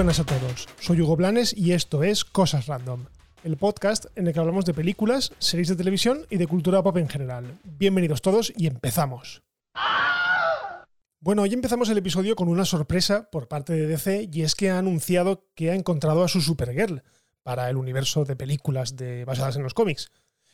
buenas a todos. Soy Hugo Blanes y esto es Cosas Random, el podcast en el que hablamos de películas, series de televisión y de cultura pop en general. Bienvenidos todos y empezamos. Bueno, hoy empezamos el episodio con una sorpresa por parte de DC y es que ha anunciado que ha encontrado a su Supergirl para el universo de películas basadas en los cómics.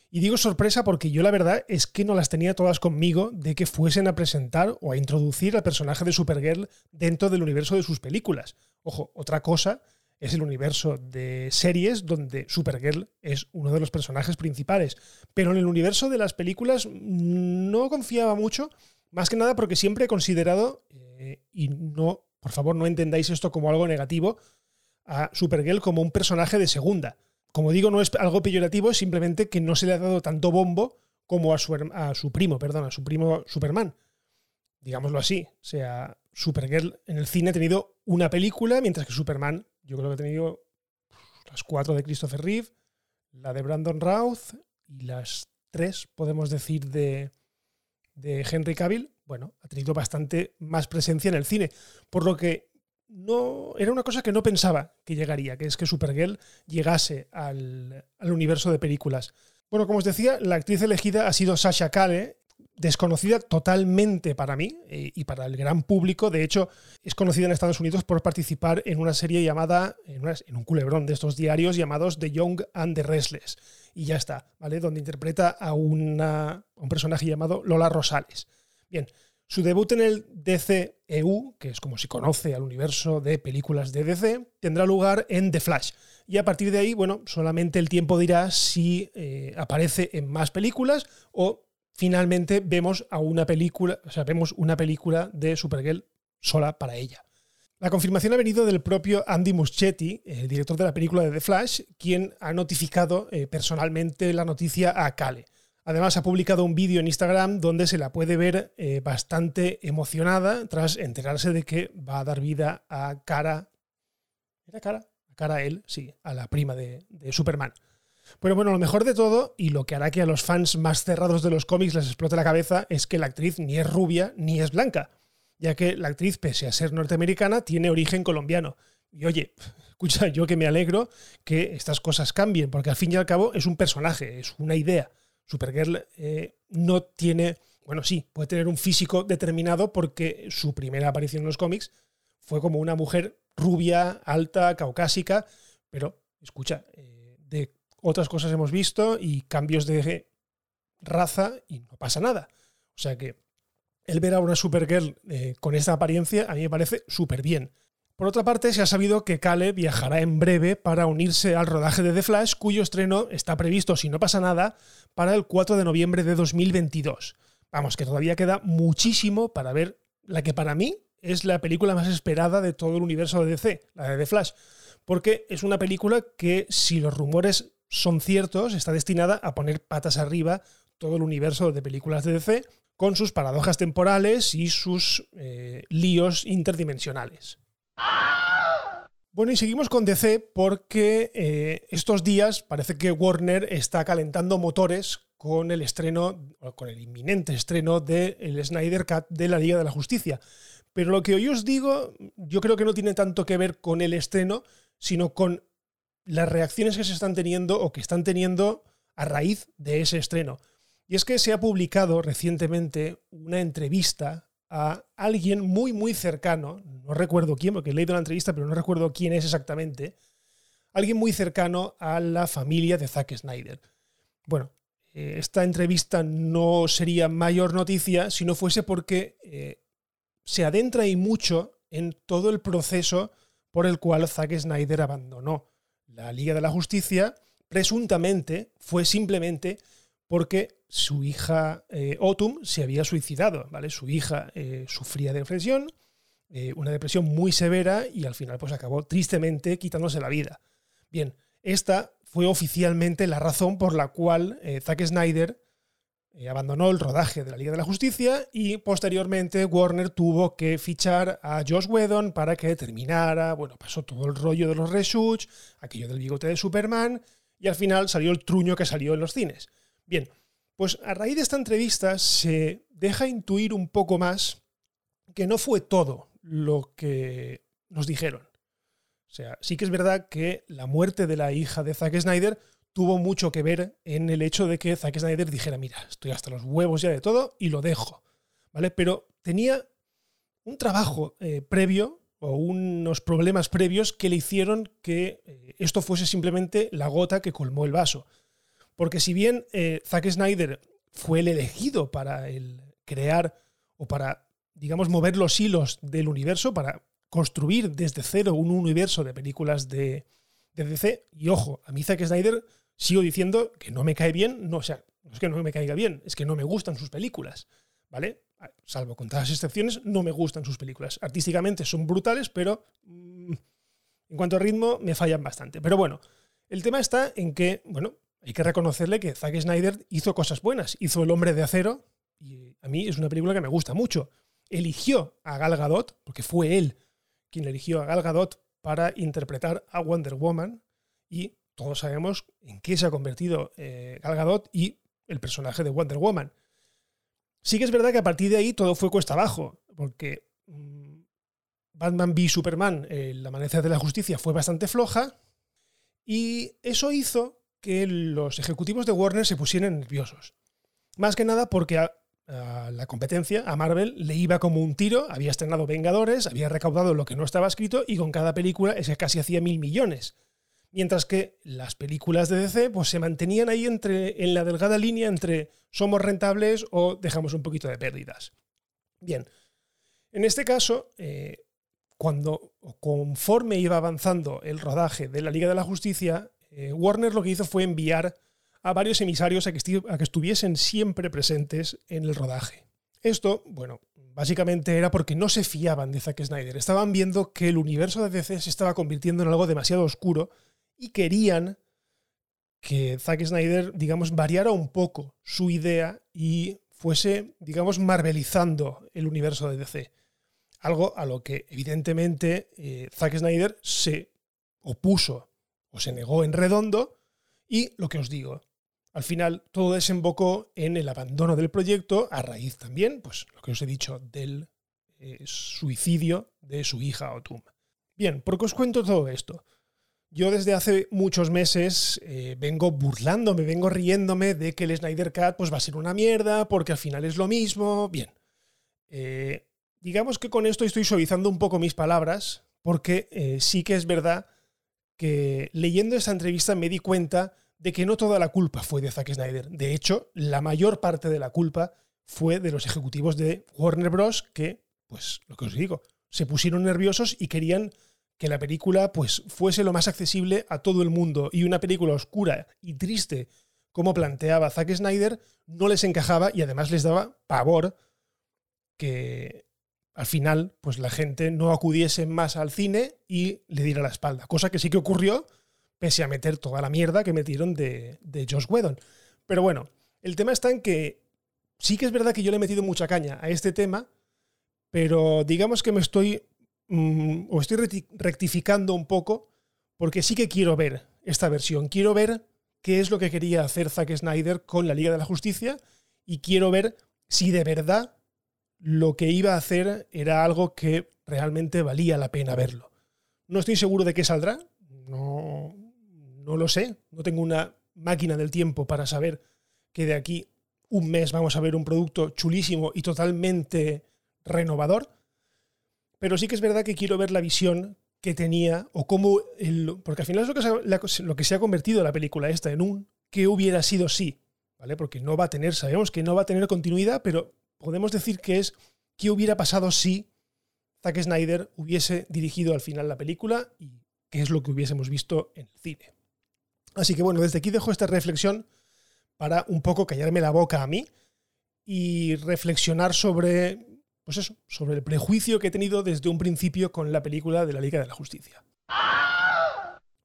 Y digo sorpresa porque yo la verdad es que no las tenía todas conmigo de que fuesen a presentar o a introducir al personaje de Supergirl dentro del universo de sus películas. Ojo, otra cosa es el universo de series donde Supergirl es uno de los personajes principales. Pero en el universo de las películas no confiaba mucho, más que nada porque siempre he considerado, eh, y no, por favor, no entendáis esto como algo negativo, a Supergirl como un personaje de segunda. Como digo, no es algo peyorativo, es simplemente que no se le ha dado tanto bombo como a su, a su primo, perdón, a su primo Superman. Digámoslo así. O sea, Supergirl en el cine ha tenido una película, mientras que Superman, yo creo que ha tenido las cuatro de Christopher Reeve, la de Brandon Routh y las tres, podemos decir, de, de Henry Cavill. Bueno, ha tenido bastante más presencia en el cine. Por lo que no era una cosa que no pensaba que llegaría, que es que Supergirl llegase al, universo de películas. Bueno, como os decía, la actriz elegida ha sido Sasha Kale, desconocida totalmente para mí eh, y para el gran público. De hecho, es conocida en Estados Unidos por participar en una serie llamada, en, un culebrón de estos diarios llamados The Young and the Restless. Y ya está, ¿vale? Donde interpreta a, a un personaje llamado Lola Rosales. Bien, su debut en el DCEU, que es como se conoce al universo de películas de DC, tendrá lugar en The Flash. Y a partir de ahí, bueno, solamente el tiempo dirá si eh, aparece en más películas o finalmente vemos a una película, o sea, vemos una película de Supergirl sola para ella. La confirmación ha venido del propio Andy Muschietti, el director de la película de The Flash, quien ha notificado eh, personalmente la noticia a Cale. Además, ha publicado un vídeo en Instagram donde se la puede ver eh, bastante emocionada tras enterarse de que va a dar vida a Cara. ¿Era Cara? A Cara él, sí, a la prima de, Superman. Pero bueno, lo mejor de todo, y lo que hará que a los fans más cerrados de los cómics les explote la cabeza, es que la actriz ni es rubia ni es blanca, ya que la actriz, pese a ser norteamericana, tiene origen colombiano. Y oye, escucha, yo que me alegro que estas cosas cambien, porque al fin y al cabo es un personaje, es una idea. Supergirl eh, no tiene, bueno, sí, puede tener un físico determinado porque su primera aparición en los cómics fue como una mujer rubia, alta, caucásica, pero escucha, eh, de otras cosas hemos visto y cambios de raza y no pasa nada. O sea que el ver a una Supergirl eh, con esta apariencia a mí me parece súper bien. Por otra parte, se ha sabido que Cale viajará en breve para unirse al rodaje de The Flash, cuyo estreno está previsto, si no pasa nada, para el 4 de noviembre de 2022. Vamos, que todavía queda muchísimo para ver la que para mí es la película más esperada de todo el universo de DC, la de The Flash, porque es una película que, si los rumores son ciertos, está destinada a poner patas arriba todo el universo de películas de DC, con sus paradojas temporales y sus eh, líos interdimensionales. Bueno, y seguimos con DC porque eh, estos días parece que Warner está calentando motores con el estreno, con el inminente estreno del el Snyder Cut de la Liga de la Justicia. Pero lo que hoy os digo, yo creo que no tiene tanto que ver con el estreno, sino con las reacciones que se están teniendo o que están teniendo a raíz de ese estreno. Y es que se ha publicado recientemente una entrevista a alguien muy, muy cercano, no recuerdo quién, porque he leído la entrevista, pero no recuerdo quién es exactamente, alguien muy cercano a la familia de Zack Snyder. Bueno, eh, esta entrevista no sería mayor noticia si no fuese porque eh, se adentra y mucho en todo el proceso por el cual Zack Snyder abandonó la Liga de la Justicia. Presuntamente fue simplemente porque su hija eh, Autumn se había suicidado, ¿vale? Su hija eh, sufría de depresión, eh, una depresión muy severa y al final pues acabó tristemente quitándose la vida. Bien, esta fue oficialmente la razón por la cual Zack Snyder abandonó el rodaje de la Liga de la Justicia y posteriormente Warner tuvo que fichar a Josh Whedon para que terminara, bueno, pasó todo el rollo de los reshoots, aquello del bigote de Superman y al final salió el truño que salió en los cines. Bien, pues a raíz de esta entrevista se deja intuir un poco más que no fue todo lo que nos dijeron. O sea, sí que es verdad que la muerte de la hija de Zack Snyder tuvo mucho que ver en el hecho de que Zack Snyder dijera, mira, estoy hasta los huevos ya de todo y lo dejo. ¿Vale? Pero tenía un trabajo eh, previo o unos problemas previos que le hicieron que eh, esto fuese simplemente la gota que colmó el vaso. Porque si bien eh, Zack Snyder fue el elegido para el crear o para, digamos, mover los hilos del universo, para construir desde cero un universo de películas de, DC, y ojo, a mí Zack Snyder sigo diciendo que no me cae bien, no, o sea, no es que no me caiga bien, es que no me gustan sus películas, ¿vale? Salvo con todas las excepciones, no me gustan sus películas. Artísticamente son brutales, pero mm, en cuanto a ritmo me fallan bastante. Pero bueno, el tema está en que, bueno, hay que reconocerle que Zack Snyder hizo cosas buenas. Hizo El hombre de acero, y a mí es una película que me gusta mucho. Eligió a Gal Gadot, porque fue él quien eligió a Gal Gadot para interpretar a Wonder Woman, y todos sabemos en qué se ha convertido eh, Gal Gadot y el personaje de Wonder Woman. Sí que es verdad que a partir de ahí todo fue cuesta abajo, porque mm, Batman v Superman, El amanecer de la justicia, fue bastante floja, y eso hizo que los ejecutivos de Warner se pusieran nerviosos. Más que nada porque a, la competencia, a Marvel, le iba como un tiro, había estrenado Vengadores, había recaudado lo que no estaba escrito y con cada película casi hacía mil millones. Mientras que las películas de DC pues, se mantenían ahí entre, en la delgada línea entre somos rentables o dejamos un poquito de pérdidas. Bien, en este caso, eh, cuando conforme iba avanzando el rodaje de la Liga de la Justicia, eh, Warner lo que hizo fue enviar a varios emisarios a que, a que estuviesen siempre presentes en el rodaje. Esto, bueno, básicamente era porque no se fiaban de Zack Snyder. Estaban viendo que el universo de DC se estaba convirtiendo en algo demasiado oscuro y querían que Zack Snyder, digamos, variara un poco su idea y fuese, digamos, marvelizando el universo de DC. Algo a lo que evidentemente eh, Zack Snyder se opuso o se negó en redondo y lo que os digo, al final todo desembocó en el abandono del proyecto a raíz también, pues lo que os he dicho, del eh, suicidio de su hija Otum. Bien, ¿por qué os cuento todo esto? Yo desde hace muchos meses eh, vengo burlándome, vengo riéndome de que el Snyder Cut pues, va a ser una mierda, porque al final es lo mismo. Bien. Eh, digamos que con esto estoy suavizando un poco mis palabras, porque sí que es verdad que leyendo esa entrevista me di cuenta de que no toda la culpa fue de Zack Snyder. De hecho, la mayor parte de la culpa fue de los ejecutivos de Warner Bros. que, pues, lo que os digo, se pusieron nerviosos y querían que la película pues fuese lo más accesible a todo el mundo y una película oscura y triste como planteaba Zack Snyder no les encajaba y además les daba pavor que al final, pues la gente no acudiese más al cine y le diera la espalda. Cosa que sí que ocurrió, pese a meter toda la mierda que metieron de, de Josh Whedon. Pero bueno, el tema está en que sí que es verdad que yo le he metido mucha caña a este tema, pero digamos que me estoy. Mm, o estoy rectificando un poco, porque sí que quiero ver esta versión. Quiero ver qué es lo que quería hacer Zack Snyder con la Liga de la Justicia y quiero ver si de verdad lo que iba a hacer era algo que realmente valía la pena verlo. No estoy seguro de qué saldrá, no, no lo sé, no tengo una máquina del tiempo para saber que de aquí un mes vamos a ver un producto chulísimo y totalmente renovador, pero sí que es verdad que quiero ver la visión que tenía o cómo, el, porque al final es lo que, se, lo que se ha convertido la película esta en un que hubiera sido sí, ¿vale? Porque no va a tener, sabemos que no va a tener continuidad, pero podemos decir que es qué hubiera pasado si Zack Snyder hubiese dirigido al final la película y qué es lo que hubiésemos visto en el cine. Así que bueno, desde aquí dejo esta reflexión para un poco callarme la boca a mí y reflexionar sobre, pues eso, sobre el prejuicio que he tenido desde un principio con la película de la Liga de la Justicia.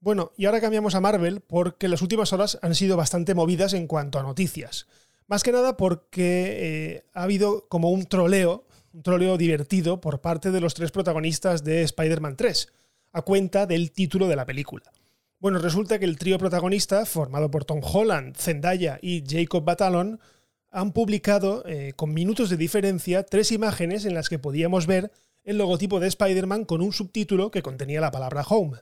Bueno, y ahora cambiamos a Marvel porque las últimas horas han sido bastante movidas en cuanto a noticias. Más que nada porque eh, ha habido como un troleo, un troleo divertido por parte de los tres protagonistas de Spider-Man 3, a cuenta del título de la película. Bueno, resulta que el trío protagonista, formado por Tom Holland, Zendaya y Jacob Batalon, han publicado, eh, con minutos de diferencia, tres imágenes en las que podíamos ver el logotipo de Spider-Man con un subtítulo que contenía la palabra Home.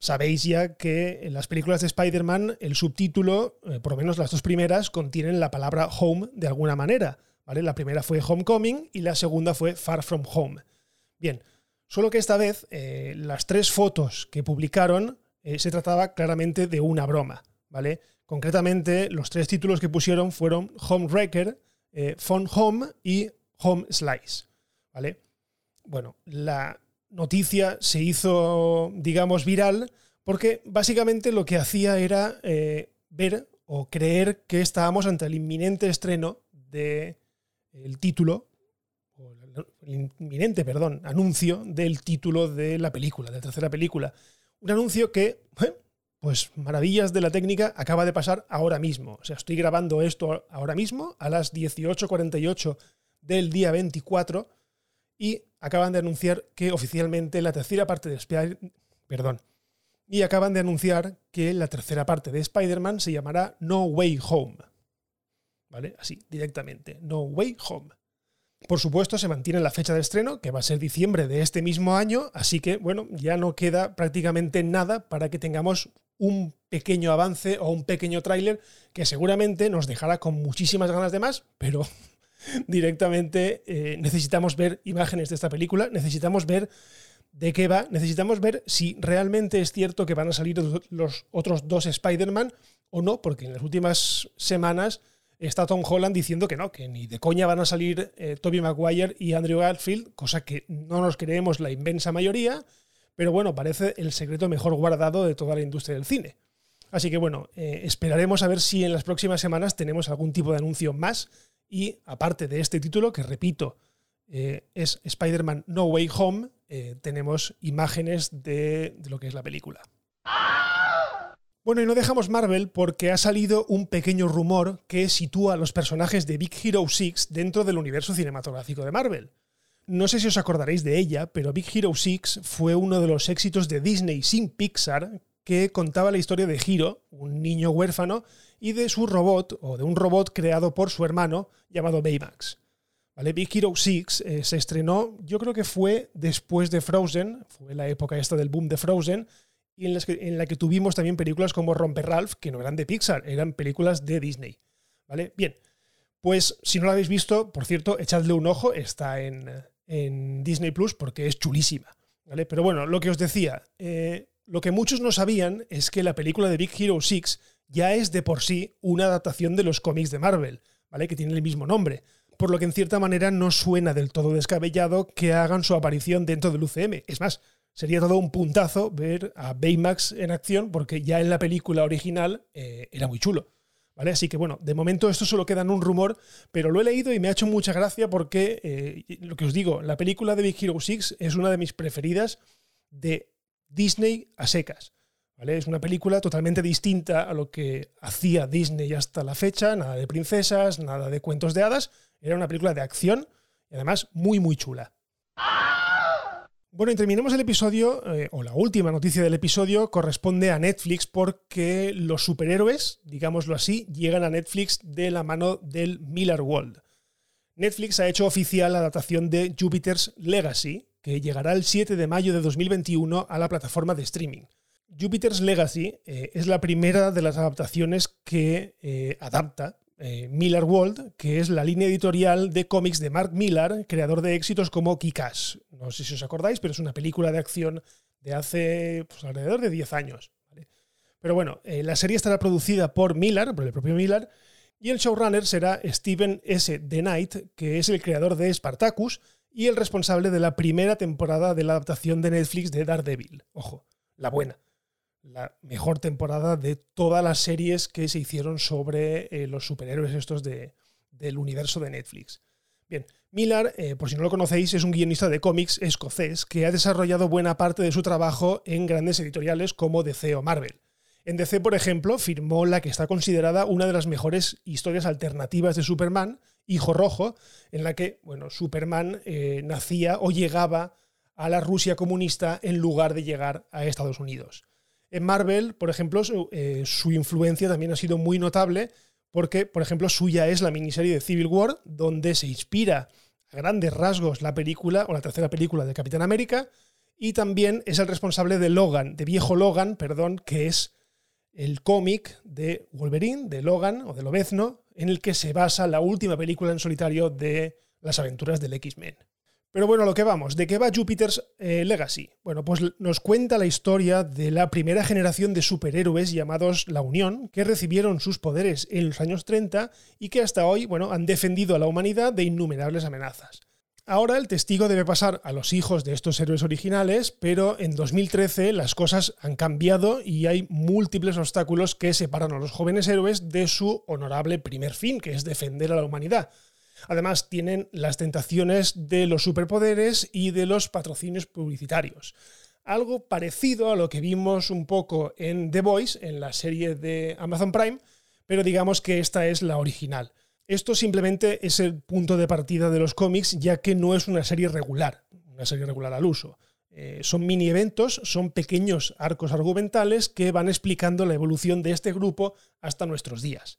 sabéis ya que en las películas de Spider-Man el subtítulo, eh, por lo menos las dos primeras, contienen la palabra home de alguna manera. ¿vale? La primera fue Homecoming y la segunda fue Far From Home. Bien, solo que esta vez eh, las tres fotos que publicaron se trataba claramente de una broma. ¿vale? Concretamente, los tres títulos que pusieron fueron Home Wrecker, Phone Home y Home Slice. ¿vale? Bueno, la noticia se hizo, digamos, viral porque básicamente lo que hacía era eh, ver o creer que estábamos ante el inminente estreno del el título, el inminente, perdón, anuncio del título de la película, de la tercera película. Un anuncio que, pues maravillas de la técnica, acaba de pasar ahora mismo. O sea, estoy grabando esto ahora mismo a las 18.48 del día 24 y acaban de anunciar que oficialmente la tercera parte de Spider perdón, y acaban de anunciar que la tercera parte de Spider-Man se llamará No Way Home. ¿Vale? Así, directamente. No Way Home. Por supuesto, se mantiene la fecha de estreno, que va a ser diciembre de este mismo año, así que, bueno, ya no queda prácticamente nada para que tengamos un pequeño avance o un pequeño tráiler que seguramente nos dejará con muchísimas ganas de más, pero directamente eh, necesitamos ver imágenes de esta película, necesitamos ver de qué va, necesitamos ver si realmente es cierto que van a salir los otros dos Spider-Man o no, porque en las últimas semanas está Tom Holland diciendo que no, que ni de coña van a salir eh, Tobey Maguire y Andrew Garfield, cosa que no nos creemos la inmensa mayoría, pero bueno, parece el secreto mejor guardado de toda la industria del cine. Así que bueno, eh, esperaremos a ver si en las próximas semanas tenemos algún tipo de anuncio más y aparte de este título, que repito, eh, es Spider-Man No Way Home, eh, tenemos imágenes de, lo que es la película. Bueno, y no dejamos Marvel porque ha salido un pequeño rumor que sitúa a los personajes de Big Hero 6 dentro del universo cinematográfico de Marvel. No sé si os acordaréis de ella, pero Big Hero 6 fue uno de los éxitos de Disney sin Pixar que contaba la historia de Hiro, un niño huérfano, y de su robot, o de un robot creado por su hermano, llamado Baymax. ¿Vale? Big Hero 6 eh, se estrenó, yo creo que fue después de Frozen, fue la época esta del boom de Frozen, y en, en la que tuvimos también películas como Romper Ralph, que no eran de Pixar, eran películas de Disney. ¿Vale? Bien, pues si no la habéis visto, por cierto, echadle un ojo, está en, en Disney Plus porque es chulísima. ¿Vale? Pero bueno, lo que os decía, eh, lo que muchos no sabían es que la película de Big Hero 6 ya es de por sí una adaptación de los cómics de Marvel, ¿vale? Que tiene el mismo nombre. Por lo que en cierta manera no suena del todo descabellado que hagan su aparición dentro del UCM. Es más, sería todo un puntazo ver a Baymax en acción, porque ya en la película original eh, era muy chulo. ¿Vale? Así que bueno, de momento esto solo queda en un rumor, pero lo he leído y me ha hecho mucha gracia porque, eh, lo que os digo, la película de Big Hero 6 es una de mis preferidas de Disney a secas. ¿vale? Es una película totalmente distinta a lo que hacía Disney hasta la fecha, nada de princesas, nada de cuentos de hadas, era una película de acción y además muy muy chula. Bueno, y terminemos el episodio, eh, o la última noticia del episodio, corresponde a Netflix porque los superhéroes, digámoslo así, llegan a Netflix de la mano del Miller World. Netflix ha hecho oficial la adaptación de Jupiter's Legacy, que llegará el 7 de mayo de 2021 a la plataforma de streaming. Jupiter's Legacy eh, es la primera de las adaptaciones que eh, adapta eh, Miller World, que es la línea editorial de cómics de Mark Millar, creador de éxitos como Kikas. No sé si os acordáis, pero es una película de acción de hace pues, alrededor de 10 años. Pero bueno, la serie estará producida por Millar, por el propio Millar, y el showrunner será Steven S. The Knight, que es el creador de Spartacus, y el responsable de la primera temporada de la adaptación de Netflix de Daredevil. Ojo, la buena. La mejor temporada de todas las series que se hicieron sobre eh, los superhéroes estos de, del universo de Netflix. Bien, Millar, eh, por si no lo conocéis, es un guionista de cómics escocés que ha desarrollado buena parte de su trabajo en grandes editoriales como DC o Marvel. En DC, por ejemplo, firmó la que está considerada una de las mejores historias alternativas de Superman, Hijo Rojo, en la que, bueno, Superman eh, nacía o llegaba a la Rusia comunista en lugar de llegar a Estados Unidos. En Marvel, por ejemplo, su, eh, su, influencia también ha sido muy notable porque, por ejemplo, suya es la miniserie de Civil War, donde se inspira a grandes rasgos la película o la tercera película de Capitán América, y también es el responsable de Logan, de Viejo Logan, perdón, que es el cómic de Wolverine, de Logan o de Lobezno, en el que se basa la última película en solitario de las aventuras del X-Men. Pero bueno, lo que vamos, ¿de qué va Jupiter's eh, Legacy? Bueno, pues nos cuenta la historia de la primera generación de superhéroes llamados La Unión, que recibieron sus poderes en los años 30 y que hasta hoy, bueno, han defendido a la humanidad de innumerables amenazas. Ahora el testigo debe pasar a los hijos de estos héroes originales, pero en 2013 las cosas han cambiado y hay múltiples obstáculos que separan a los jóvenes héroes de su honorable primer fin, que es defender a la humanidad. Además, tienen las tentaciones de los superpoderes y de los patrocinios publicitarios. Algo parecido a lo que vimos un poco en The Voice, en la serie de Amazon Prime, pero digamos que esta es la original. Esto simplemente es el punto de partida de los cómics, ya que no es una serie regular, una serie regular al uso. Eh, son mini eventos, son pequeños arcos argumentales que van explicando la evolución de este grupo hasta nuestros días.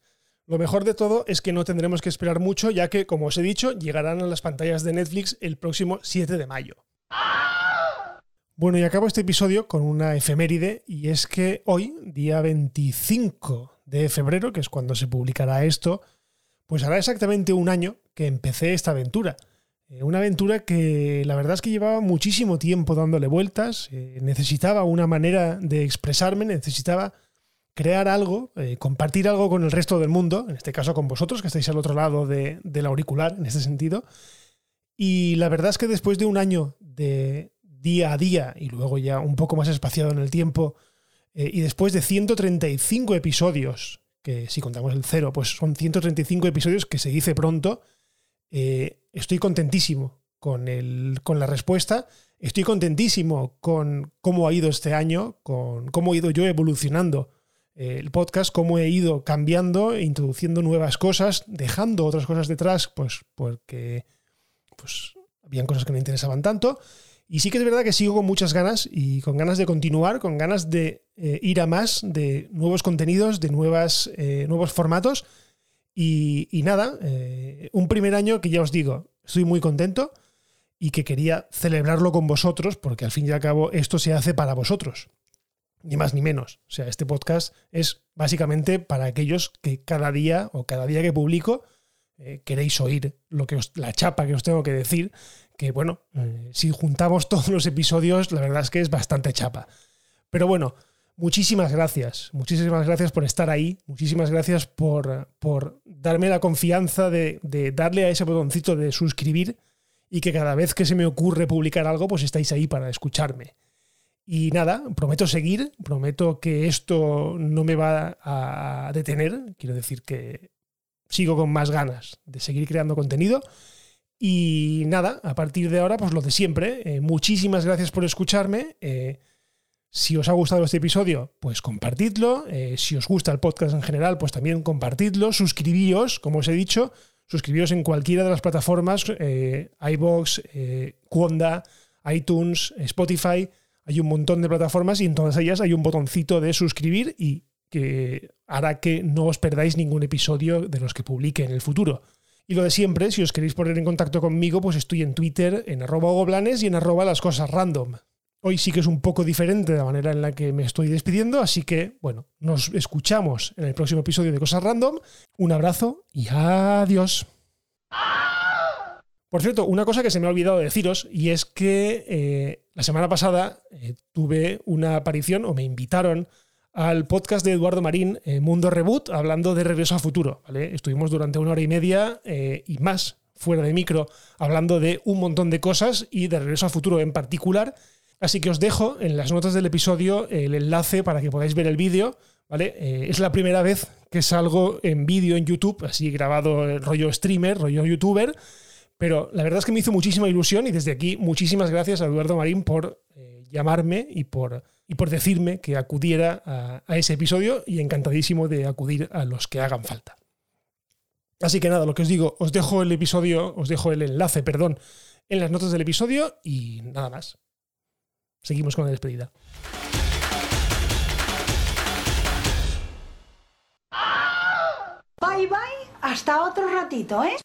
Lo mejor de todo es que no tendremos que esperar mucho, ya que, como os he dicho, llegarán a las pantallas de Netflix el próximo 7 de mayo. Bueno, y acabo este episodio con una efeméride, y es que hoy, día 25 de febrero, que es cuando se publicará esto, pues hará exactamente un año que empecé esta aventura. Eh, una aventura que la verdad es que llevaba muchísimo tiempo dándole vueltas, eh, necesitaba una manera de expresarme, necesitaba crear algo, eh, compartir algo con el resto del mundo, en este caso con vosotros, que estáis al otro lado de, del auricular, en este sentido. Y la verdad es que después de un año de día a día y luego ya un poco más espaciado en el tiempo, eh, y después de 135 episodios, que si contamos el cero, pues son 135 episodios que se dice pronto, eh, estoy contentísimo con, el, con la respuesta. Estoy contentísimo con cómo ha ido este año, con cómo he ido yo evolucionando el podcast, cómo he ido cambiando, introduciendo nuevas cosas, dejando otras cosas detrás, pues porque pues, habían cosas que me interesaban tanto. Y sí que es verdad que sigo con muchas ganas y con ganas de continuar, con ganas de eh, ir a más, de nuevos contenidos, de nuevas, eh, nuevos formatos. Y, nada, eh, un primer año que ya os digo, estoy muy contento y que quería celebrarlo con vosotros, porque al fin y al cabo esto se hace para vosotros ni más ni menos. O sea, este podcast es básicamente para aquellos que cada día o cada día que publico eh, queréis oír lo que la chapa que os tengo que decir, que bueno, eh, si juntamos todos los episodios, la verdad es que es bastante chapa. Pero bueno, muchísimas gracias, muchísimas gracias por estar ahí, muchísimas gracias por, por darme la confianza de, de darle a ese botoncito de suscribir y que cada vez que se me ocurre publicar algo, pues estáis ahí para escucharme. Y nada, prometo seguir, prometo que esto no me va a detener, quiero decir que sigo con más ganas de seguir creando contenido. Y nada, a partir de ahora, pues lo de siempre. Eh, muchísimas gracias por escucharme. Eh, si os ha gustado este episodio, pues compartidlo. Eh, si os gusta el podcast en general, pues también compartidlo. Suscribíos, como os he dicho, suscribíos en cualquiera de las plataformas, iBox, Quonda, iTunes, Spotify hay un montón de plataformas y en todas ellas hay un botoncito de suscribir y que hará que no os perdáis ningún episodio de los que publique en el futuro. Y lo de siempre, si os queréis poner en contacto conmigo, pues estoy en Twitter, en arroba goblanes y en arroba las cosas random. Hoy sí que es un poco diferente la manera en la que me estoy despidiendo, así que, bueno, nos escuchamos en el próximo episodio de Cosas Random. Un abrazo y adiós. Por cierto, una cosa que se me ha olvidado deciros, y es que eh, la semana pasada eh, tuve una aparición, o me invitaron al podcast de Eduardo Marín, eh, Mundo Reboot, hablando de Regreso a Futuro. Estuvimos durante una hora y media y más fuera de micro hablando de un montón de cosas y de Regreso a Futuro en particular. Así que os dejo en las notas del episodio el enlace para que podáis ver el vídeo. es la primera vez que salgo en vídeo en YouTube, así grabado rollo streamer, rollo youtuber. Pero la verdad es que me hizo muchísima ilusión y desde aquí muchísimas gracias a Eduardo Marín por eh, llamarme y por, y por decirme que acudiera a, ese episodio y encantadísimo de acudir a los que hagan falta. Así que nada, lo que os digo, os dejo el episodio, os dejo el enlace, perdón, en las notas del episodio y nada más. Seguimos con la despedida. Bye bye, hasta otro ratito, ¿eh?